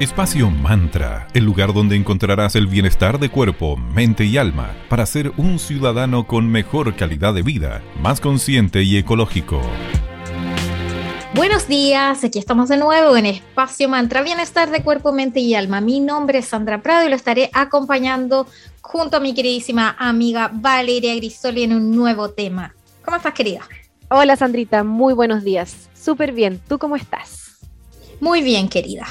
Espacio Mantra, el lugar donde encontrarás el bienestar de cuerpo, mente y alma para ser un ciudadano con mejor calidad de vida, más consciente y ecológico. Buenos días, aquí estamos de nuevo en Espacio Mantra, bienestar de cuerpo, mente y alma. Mi nombre es Sandra Prado y lo estaré acompañando junto a mi queridísima amiga Valeria Grisoli en un nuevo tema. ¿Cómo estás, querida? Hola, Sandrita, muy buenos días. Súper bien, ¿tú cómo estás? Muy bien, querida.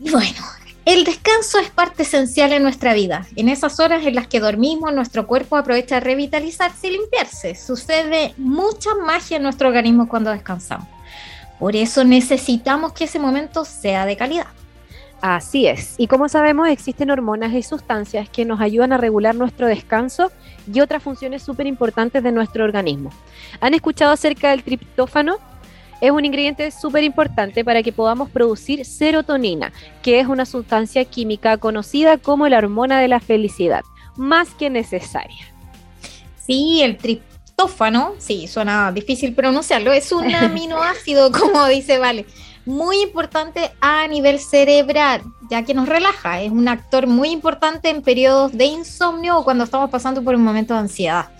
Bueno, el descanso es parte esencial en nuestra vida. En esas horas en las que dormimos, nuestro cuerpo aprovecha de revitalizarse y limpiarse. Sucede mucha magia en nuestro organismo cuando descansamos. Por eso necesitamos que ese momento sea de calidad. Así es. Y como sabemos, existen hormonas y sustancias que nos ayudan a regular nuestro descanso y otras funciones súper importantes de nuestro organismo. ¿Han escuchado acerca del triptófano? Es un ingrediente súper importante para que podamos producir serotonina, que es una sustancia química conocida como la hormona de la felicidad, más que necesaria. Sí, el triptófano, sí, suena difícil pronunciarlo, es un aminoácido, como dice Vale, muy importante a nivel cerebral, ya que nos relaja, es un actor muy importante en periodos de insomnio o cuando estamos pasando por un momento de ansiedad.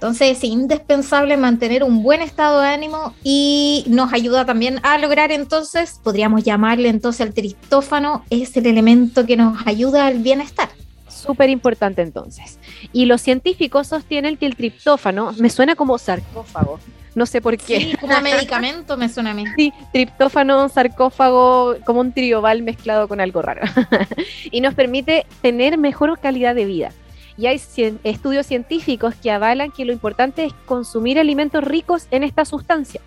Entonces es indispensable mantener un buen estado de ánimo y nos ayuda también a lograr entonces, podríamos llamarle entonces el triptófano, es el elemento que nos ayuda al bienestar. Súper importante entonces. Y los científicos sostienen que el triptófano me suena como sarcófago. No sé por qué. Sí, como medicamento me suena a mí. Sí, triptófano, sarcófago, como un trioval mezclado con algo raro. y nos permite tener mejor calidad de vida y hay estudios científicos que avalan que lo importante es consumir alimentos ricos en esta sustancia.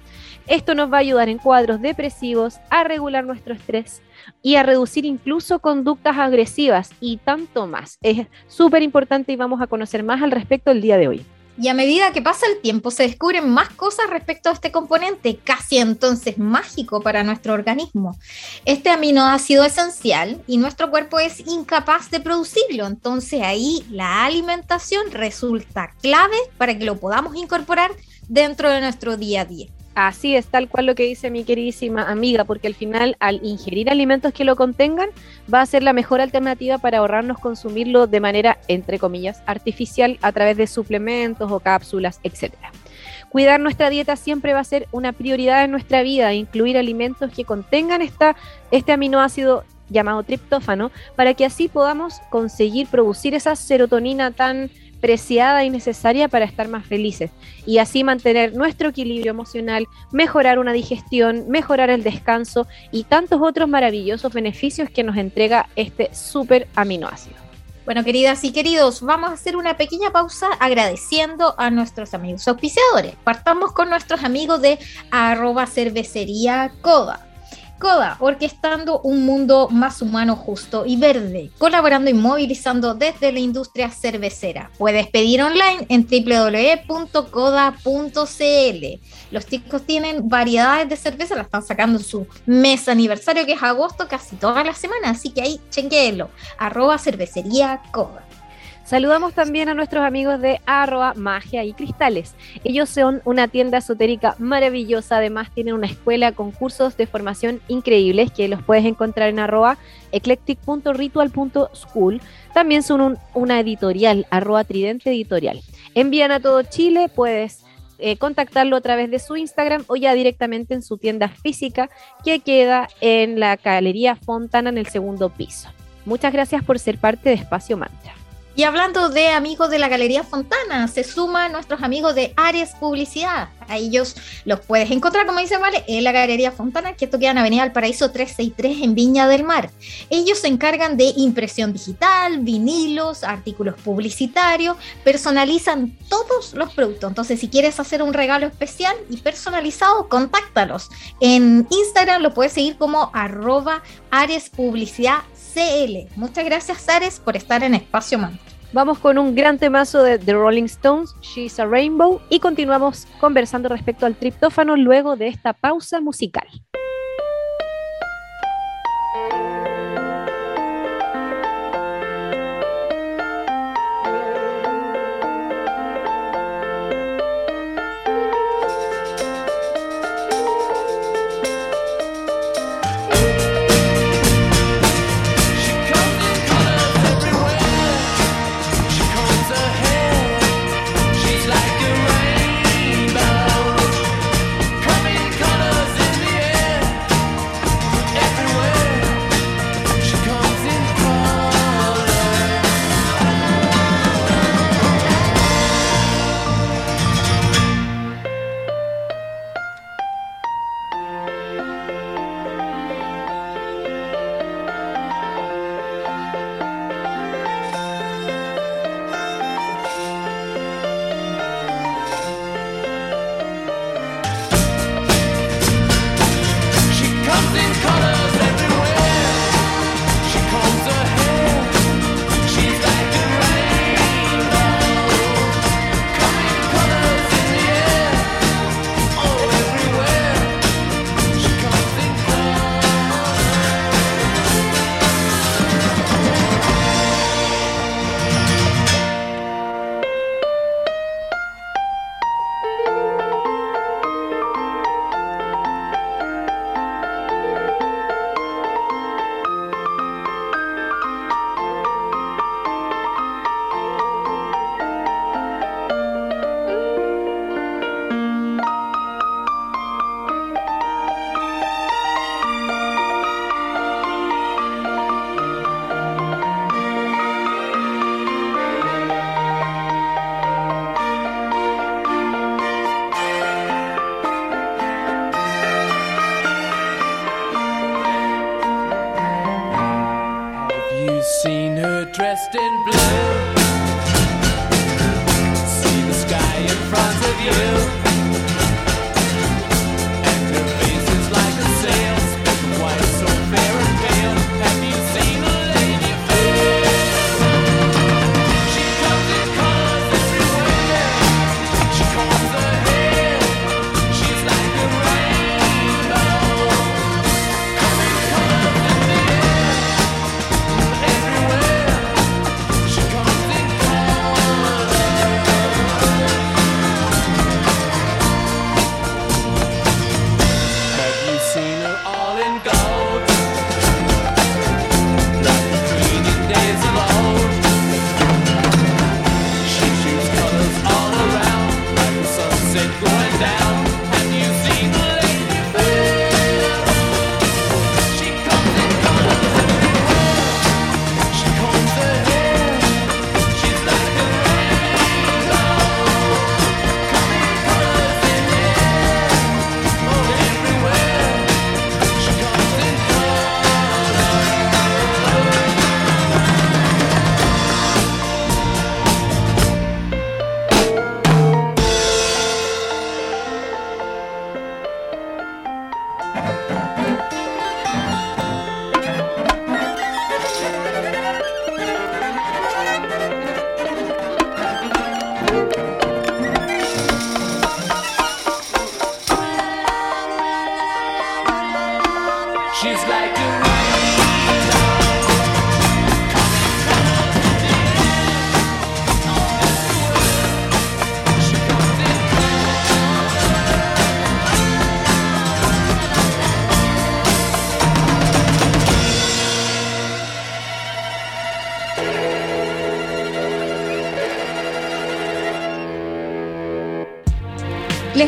Esto nos va a ayudar en cuadros depresivos, a regular nuestro estrés y a reducir incluso conductas agresivas y tanto más. Es súper importante y vamos a conocer más al respecto el día de hoy. Y a medida que pasa el tiempo se descubren más cosas respecto a este componente, casi entonces mágico para nuestro organismo. Este aminoácido esencial y nuestro cuerpo es incapaz de producirlo, entonces ahí la alimentación resulta clave para que lo podamos incorporar dentro de nuestro día a día. Así es, tal cual lo que dice mi queridísima amiga, porque al final al ingerir alimentos que lo contengan va a ser la mejor alternativa para ahorrarnos consumirlo de manera, entre comillas, artificial a través de suplementos o cápsulas, etc. Cuidar nuestra dieta siempre va a ser una prioridad en nuestra vida, incluir alimentos que contengan esta, este aminoácido llamado triptófano, para que así podamos conseguir producir esa serotonina tan preciada y necesaria para estar más felices y así mantener nuestro equilibrio emocional, mejorar una digestión, mejorar el descanso y tantos otros maravillosos beneficios que nos entrega este súper aminoácido. Bueno, queridas y queridos, vamos a hacer una pequeña pausa agradeciendo a nuestros amigos auspiciadores. Partamos con nuestros amigos de arroba cervecería Coda, orquestando un mundo más humano, justo y verde, colaborando y movilizando desde la industria cervecera. Puedes pedir online en www.coda.cl. Los chicos tienen variedades de cerveza, la están sacando en su mes aniversario, que es agosto, casi toda la semana, así que ahí chequenlo. Arroba cervecería Coda. Saludamos también a nuestros amigos de arroba magia y cristales. Ellos son una tienda esotérica maravillosa, además tienen una escuela con cursos de formación increíbles que los puedes encontrar en arroba eclectic.ritual.school. También son una editorial, arroba tridente editorial. Envían a todo Chile, puedes eh, contactarlo a través de su Instagram o ya directamente en su tienda física que queda en la Galería Fontana en el segundo piso. Muchas gracias por ser parte de Espacio Mantra. Y hablando de amigos de la Galería Fontana, se suman nuestros amigos de Ares Publicidad. A ellos los puedes encontrar, como dice Vale, en la Galería Fontana, que esto queda en Avenida Paraíso 363 en Viña del Mar. Ellos se encargan de impresión digital, vinilos, artículos publicitarios, personalizan todos los productos. Entonces, si quieres hacer un regalo especial y personalizado, contáctalos. En Instagram lo puedes seguir como arroba Ares Publicidad CL. Muchas gracias, Ares, por estar en Espacio Man. Vamos con un gran temazo de The Rolling Stones, She's a Rainbow, y continuamos conversando respecto al triptófano luego de esta pausa musical. Dressed in blue. See the sky in front of you.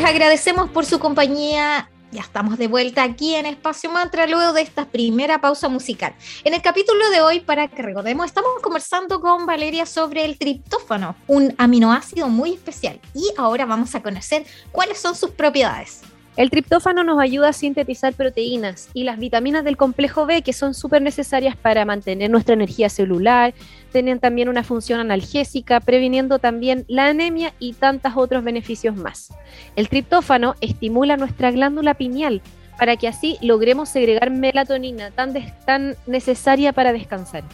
Agradecemos por su compañía. Ya estamos de vuelta aquí en Espacio Mantra luego de esta primera pausa musical. En el capítulo de hoy, para que recordemos, estamos conversando con Valeria sobre el triptófano, un aminoácido muy especial. Y ahora vamos a conocer cuáles son sus propiedades. El triptófano nos ayuda a sintetizar proteínas y las vitaminas del complejo B que son súper necesarias para mantener nuestra energía celular, tienen también una función analgésica, previniendo también la anemia y tantos otros beneficios más. El triptófano estimula nuestra glándula pineal para que así logremos segregar melatonina tan, tan necesaria para descansar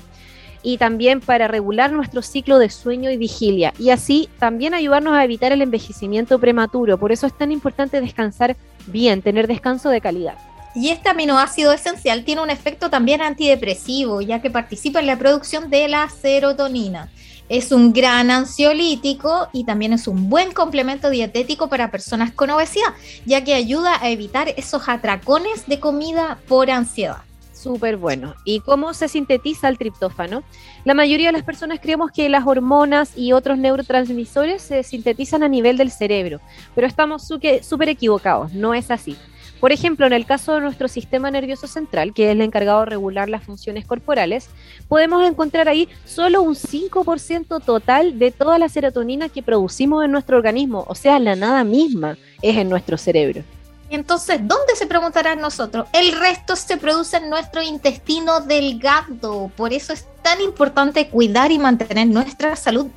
y también para regular nuestro ciclo de sueño y vigilia y así también ayudarnos a evitar el envejecimiento prematuro. Por eso es tan importante descansar bien, tener descanso de calidad. Y este aminoácido esencial tiene un efecto también antidepresivo, ya que participa en la producción de la serotonina. Es un gran ansiolítico y también es un buen complemento dietético para personas con obesidad, ya que ayuda a evitar esos atracones de comida por ansiedad. Súper bueno. ¿Y cómo se sintetiza el triptófano? La mayoría de las personas creemos que las hormonas y otros neurotransmisores se sintetizan a nivel del cerebro, pero estamos súper equivocados, no es así. Por ejemplo, en el caso de nuestro sistema nervioso central, que es el encargado de regular las funciones corporales, podemos encontrar ahí solo un 5% total de toda la serotonina que producimos en nuestro organismo, o sea, la nada misma es en nuestro cerebro. Entonces, ¿dónde se preguntarán nosotros? El resto se produce en nuestro intestino delgado. Por eso es tan importante cuidar y mantener nuestra salud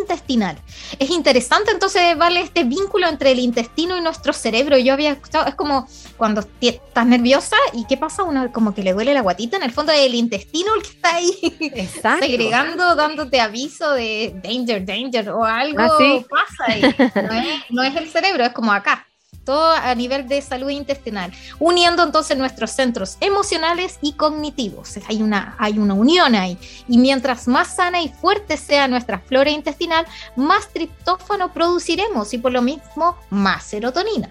intestinal. Es interesante entonces, vale, este vínculo entre el intestino y nuestro cerebro. Yo había escuchado, es como cuando estás nerviosa y qué pasa, uno como que le duele la guatita, en el fondo es el intestino el que está ahí Exacto. segregando, dándote aviso de danger, danger o algo Ah, sí. pasa ahí. No es, no es el cerebro, es como acá. Todo a nivel de salud intestinal, uniendo entonces nuestros centros emocionales y cognitivos. Hay una, hay una unión ahí. Y mientras más sana y fuerte sea nuestra flora intestinal, más triptófano produciremos y por lo mismo más serotonina.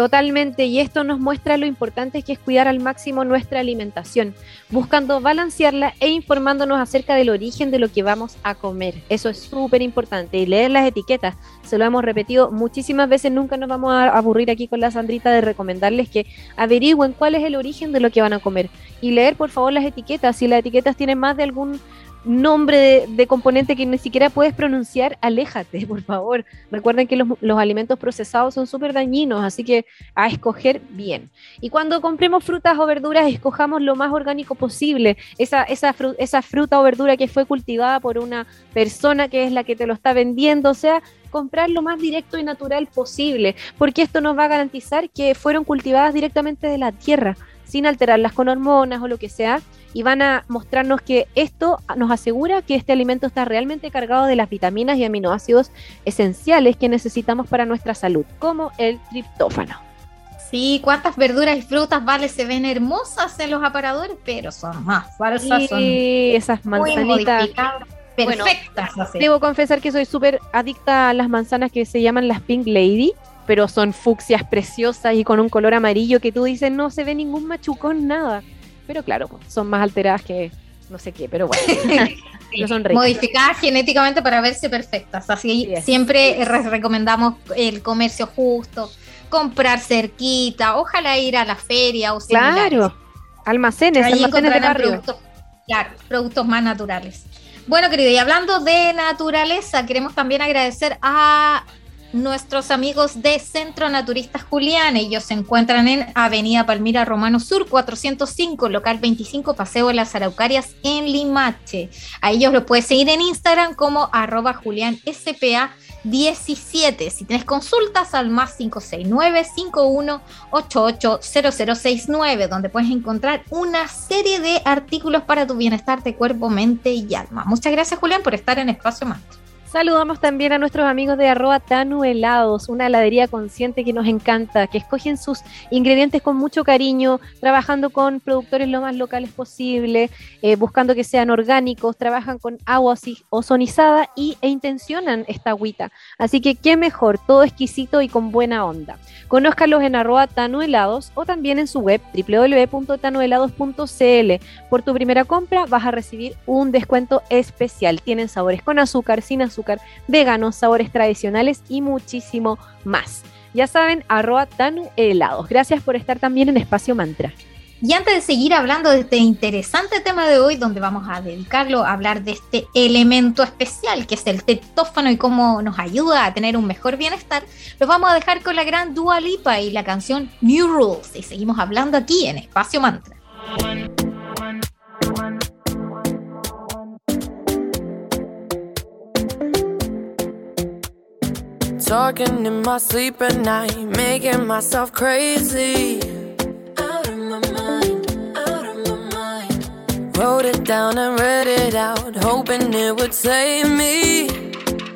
Totalmente, y esto nos muestra lo importante que es cuidar al máximo nuestra alimentación, buscando balancearla e informándonos acerca del origen de lo que vamos a comer. Eso es súper importante. Y leer las etiquetas, se lo hemos repetido muchísimas veces, nunca nos vamos a aburrir aquí con la Sandrita de recomendarles que averigüen cuál es el origen de lo que van a comer. Y leer, por favor, las etiquetas. Si las etiquetas tienen más de algún nombre de, componente que ni siquiera puedes pronunciar, aléjate, por favor. Recuerden que los, alimentos procesados son súper dañinos, así que a escoger bien. Y cuando compremos frutas o verduras, escojamos lo más orgánico posible. Esa, esa fruta o verdura que fue cultivada por una persona que es la que te lo está vendiendo, o sea, comprar lo más directo y natural posible, porque esto nos va a garantizar que fueron cultivadas directamente de la tierra, sin alterarlas con hormonas o lo que sea, y van a mostrarnos que esto nos asegura que este alimento está realmente cargado de las vitaminas y aminoácidos esenciales que necesitamos para nuestra salud, como el triptófano. Sí, cuántas verduras y frutas, vale, se ven hermosas en los aparadores, pero son más falsas, son Y esas manzanitas. Bueno, perfectas. Debo confesar que soy súper adicta a las manzanas que se llaman las Pink Lady, pero son fucsias preciosas y con un color amarillo que tú dices no se ve ningún machucón, nada. Pero claro, son más alteradas que no sé qué, pero bueno. pero son ricas. modificadas genéticamente para verse perfectas. Así es. siempre re- recomendamos el comercio justo, comprar cerquita, ojalá ir a la feria o similares. Claro, almacenes, Ahí almacenes de barrio. productos, claro, productos más naturales. Bueno, querido, y hablando de naturaleza, queremos también agradecer a nuestros amigos de Centro Naturistas Julián. Ellos se encuentran en Avenida Palmira Romano Sur, 405, local 25, Paseo de las Araucarias, en Limache. A ellos los puedes seguir en Instagram como arroba Julián SPA 17. Si tienes consultas al más 569 51 880069, donde puedes encontrar una serie de artículos para tu bienestar de cuerpo, mente y alma. Muchas gracias, Julián, por estar en Espacio Mantra. Saludamos también a nuestros amigos de arroba Tanu Helados, una heladería consciente que nos encanta, que escogen sus ingredientes con mucho cariño, trabajando con productores lo más locales posible, eh, buscando que sean orgánicos, trabajan con agua ozonizada y, e intencionan esta agüita. Así que qué mejor, todo exquisito y con buena onda. Conózcalos en arroba Tanu Helados o también en su web www.tanuhelados.cl. Por tu primera compra vas a recibir un descuento especial. Tienen sabores con azúcar, sin azúcar, veganos, sabores tradicionales y muchísimo más. Ya saben, arroba Tanu Helados. Gracias por estar también en Espacio Mantra. Y antes de seguir hablando de este interesante tema de hoy, donde vamos a dedicarlo a hablar de este elemento especial que es el tetófano y cómo nos ayuda a tener un mejor bienestar, los vamos a dejar con la gran Dua Lipa y la canción New Rules. Y seguimos hablando aquí en Espacio Mantra. Talking in my sleep at night, making myself crazy. Out of my mind, out of my mind. Wrote it down and read it out, hoping it would save me.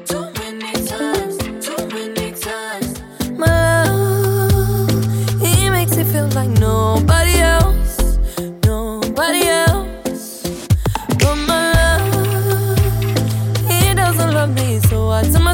Too many times, too many times. My love, he makes it feel like nobody else, nobody else. But my love, he doesn't love me, so I tell myself.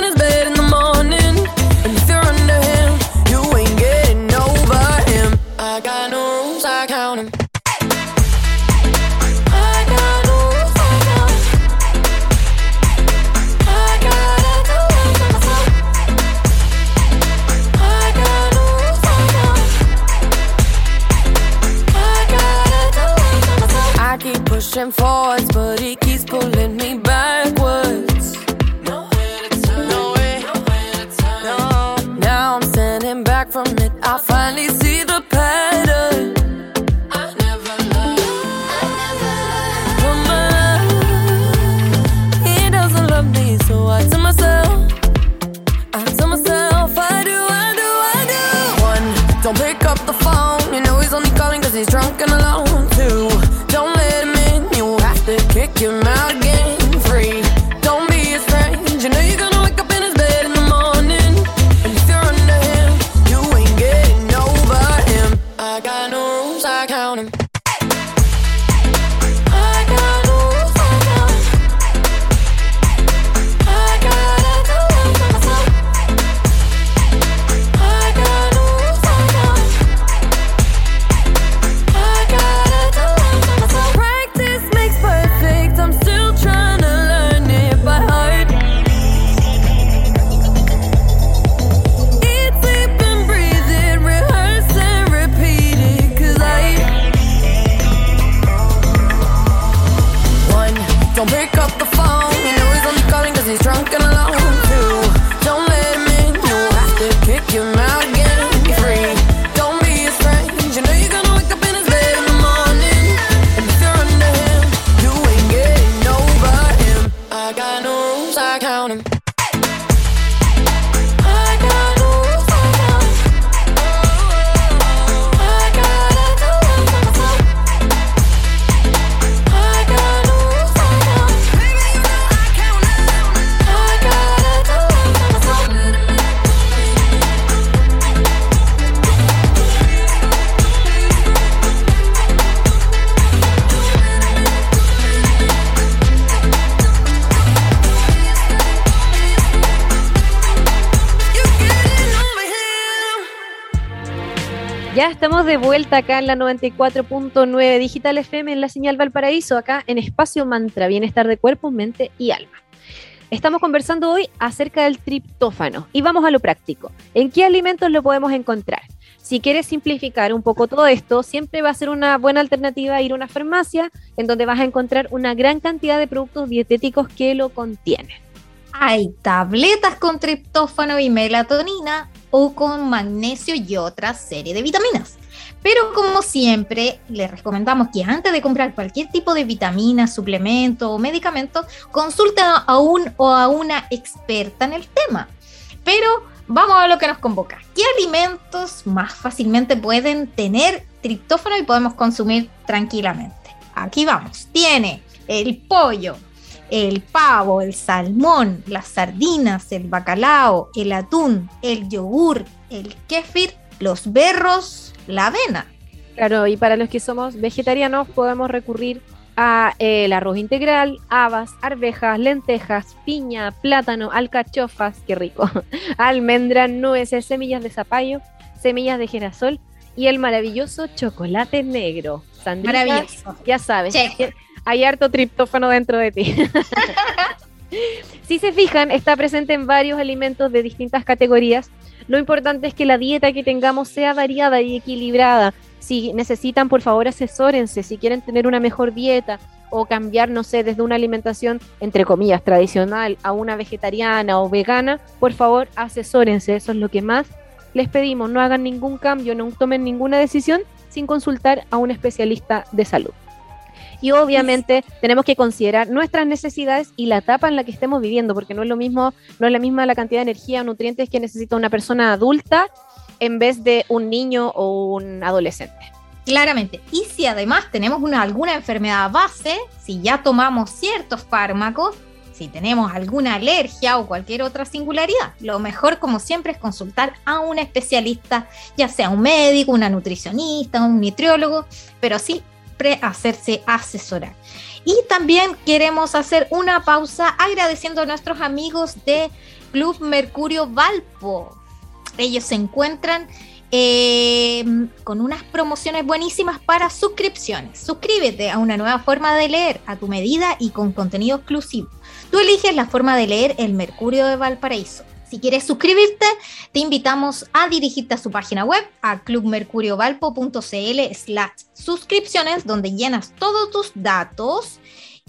he's drunk and Ya estamos de vuelta acá en la 94.9 Digital FM en la señal Valparaíso, acá en Espacio Mantra, Bienestar de Cuerpo, Mente y Alma. Estamos conversando hoy acerca del triptófano y vamos a lo práctico. ¿En qué alimentos lo podemos encontrar? Si quieres simplificar un poco todo esto, siempre va a ser una buena alternativa ir a una farmacia en donde vas a encontrar una gran cantidad de productos dietéticos que lo contienen. Hay tabletas con triptófano y melatonina o con magnesio y otra serie de vitaminas. Pero como siempre, les recomendamos que antes de comprar cualquier tipo de vitamina, suplemento o medicamento, consulten a un o a una experta en el tema. Pero vamos a lo que nos convoca. ¿Qué alimentos más fácilmente pueden tener triptófano y podemos consumir tranquilamente? Aquí vamos. Tiene el pollo, el pavo, el salmón, las sardinas, el bacalao, el atún, el yogur, el kéfir, los berros, la avena. Claro, y para los que somos vegetarianos podemos recurrir a eh, el arroz integral, habas, arvejas, lentejas, piña, plátano, alcachofas, qué rico, almendra, nueces, semillas de zapallo, semillas de girasol y el maravilloso chocolate negro. Sandrita, Maravilloso. Ya sabes, Check. Hay harto triptófano dentro de ti. si se fijan, está presente en varios alimentos de distintas categorías. Lo importante es que la dieta que tengamos sea variada y equilibrada. Si necesitan, por favor, asesórense. Si quieren tener una mejor dieta o cambiar, no sé, desde una alimentación, entre comillas, tradicional a una vegetariana o vegana, por favor, asesórense. Eso es lo que más les pedimos. No hagan ningún cambio, no tomen ninguna decisión sin consultar a un especialista de salud. Y obviamente tenemos que considerar nuestras necesidades y la etapa en la que estemos viviendo, porque no es lo mismo, no es la misma la cantidad de energía o nutrientes que necesita una persona adulta en vez de un niño o un adolescente. Claramente. Y si además tenemos una, alguna enfermedad base, si ya tomamos ciertos fármacos, si tenemos alguna alergia o cualquier otra singularidad, lo mejor como siempre es consultar a un especialista, ya sea un médico, una nutricionista, un nutriólogo, pero hacerse asesorar. Y también queremos hacer una pausa agradeciendo a nuestros amigos de Club Mercurio Valpo. Ellos se encuentran eh, con unas promociones buenísimas para suscripciones. Suscríbete a una nueva forma de leer a tu medida y con contenido exclusivo. Tú eliges la forma de leer El Mercurio de Valparaíso. Si quieres suscribirte, te invitamos a dirigirte a su página web, a clubmercuriovalpo.cl slash suscripciones, donde llenas todos tus datos.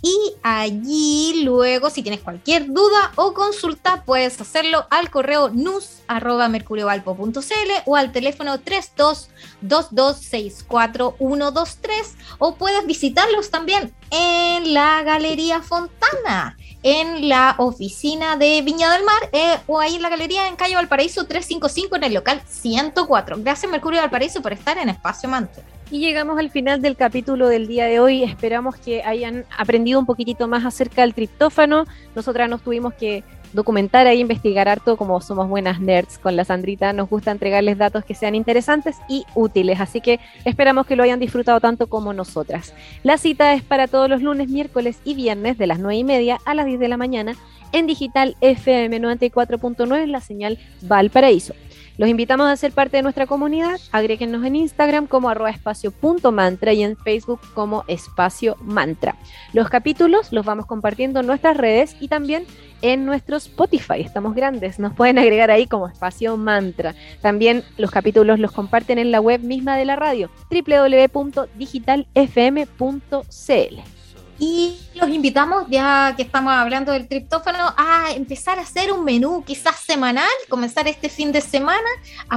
Y allí luego, si tienes cualquier duda o consulta, puedes hacerlo al correo nus.mercuriovalpo.cl o al teléfono 3222642123 o puedes visitarlos también en la Galería Fontana, en la oficina de Viña del Mar eh, o ahí en la galería en Calle Valparaíso 355 en el local 104. Gracias Mercurio Valparaíso por estar en Espacio Mantra. Y llegamos al final del capítulo del día de hoy. Esperamos que hayan aprendido un poquitito más acerca del triptófano. Nosotras nos tuvimos que documentar e investigar harto, como somos buenas nerds con la Sandrita, nos gusta entregarles datos que sean interesantes y útiles, así que esperamos que lo hayan disfrutado tanto como nosotras. La cita es para todos los lunes, miércoles y viernes de las 9 y media a las 10 de la mañana en digital FM 94.9 en la señal Valparaíso. Los invitamos a ser parte de nuestra comunidad. Agréguenos en Instagram como espacio.mantra y en Facebook como espacio mantra. Los capítulos los vamos compartiendo en nuestras redes y también en nuestro Spotify. Estamos grandes, nos pueden agregar ahí como espacio mantra. También los capítulos los comparten en la web misma de la radio, www.digitalfm.cl. Y los invitamos, ya que estamos hablando del triptófano, a empezar a hacer un menú quizás semanal, comenzar este fin de semana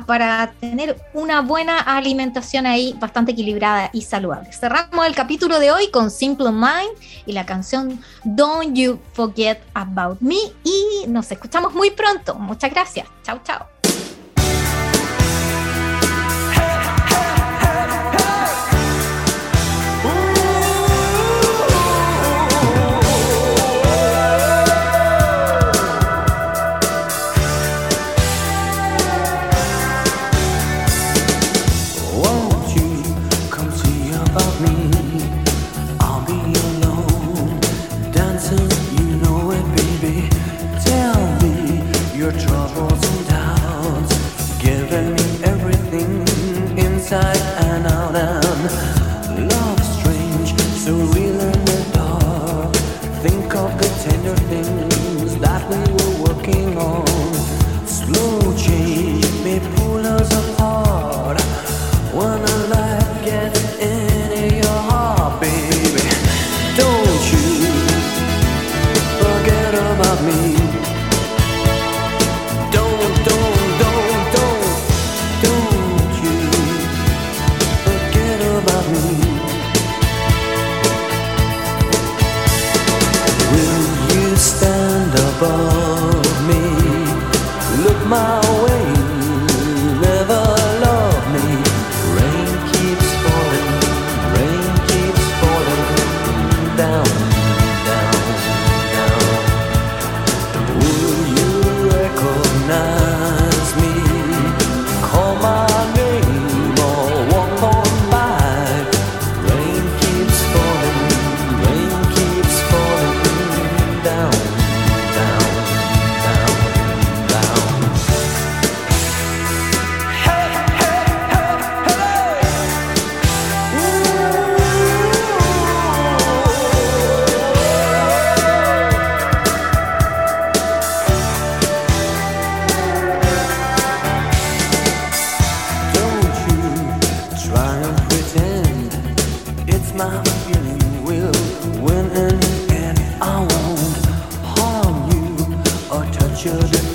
para tener una buena alimentación ahí bastante equilibrada y saludable. Cerramos el capítulo de hoy con Simple Mind y la canción Don't You Forget About Me y nos escuchamos muy pronto. Muchas gracias. Chao, chao. your trouble. my feeling will win and. I won't harm you or touch you.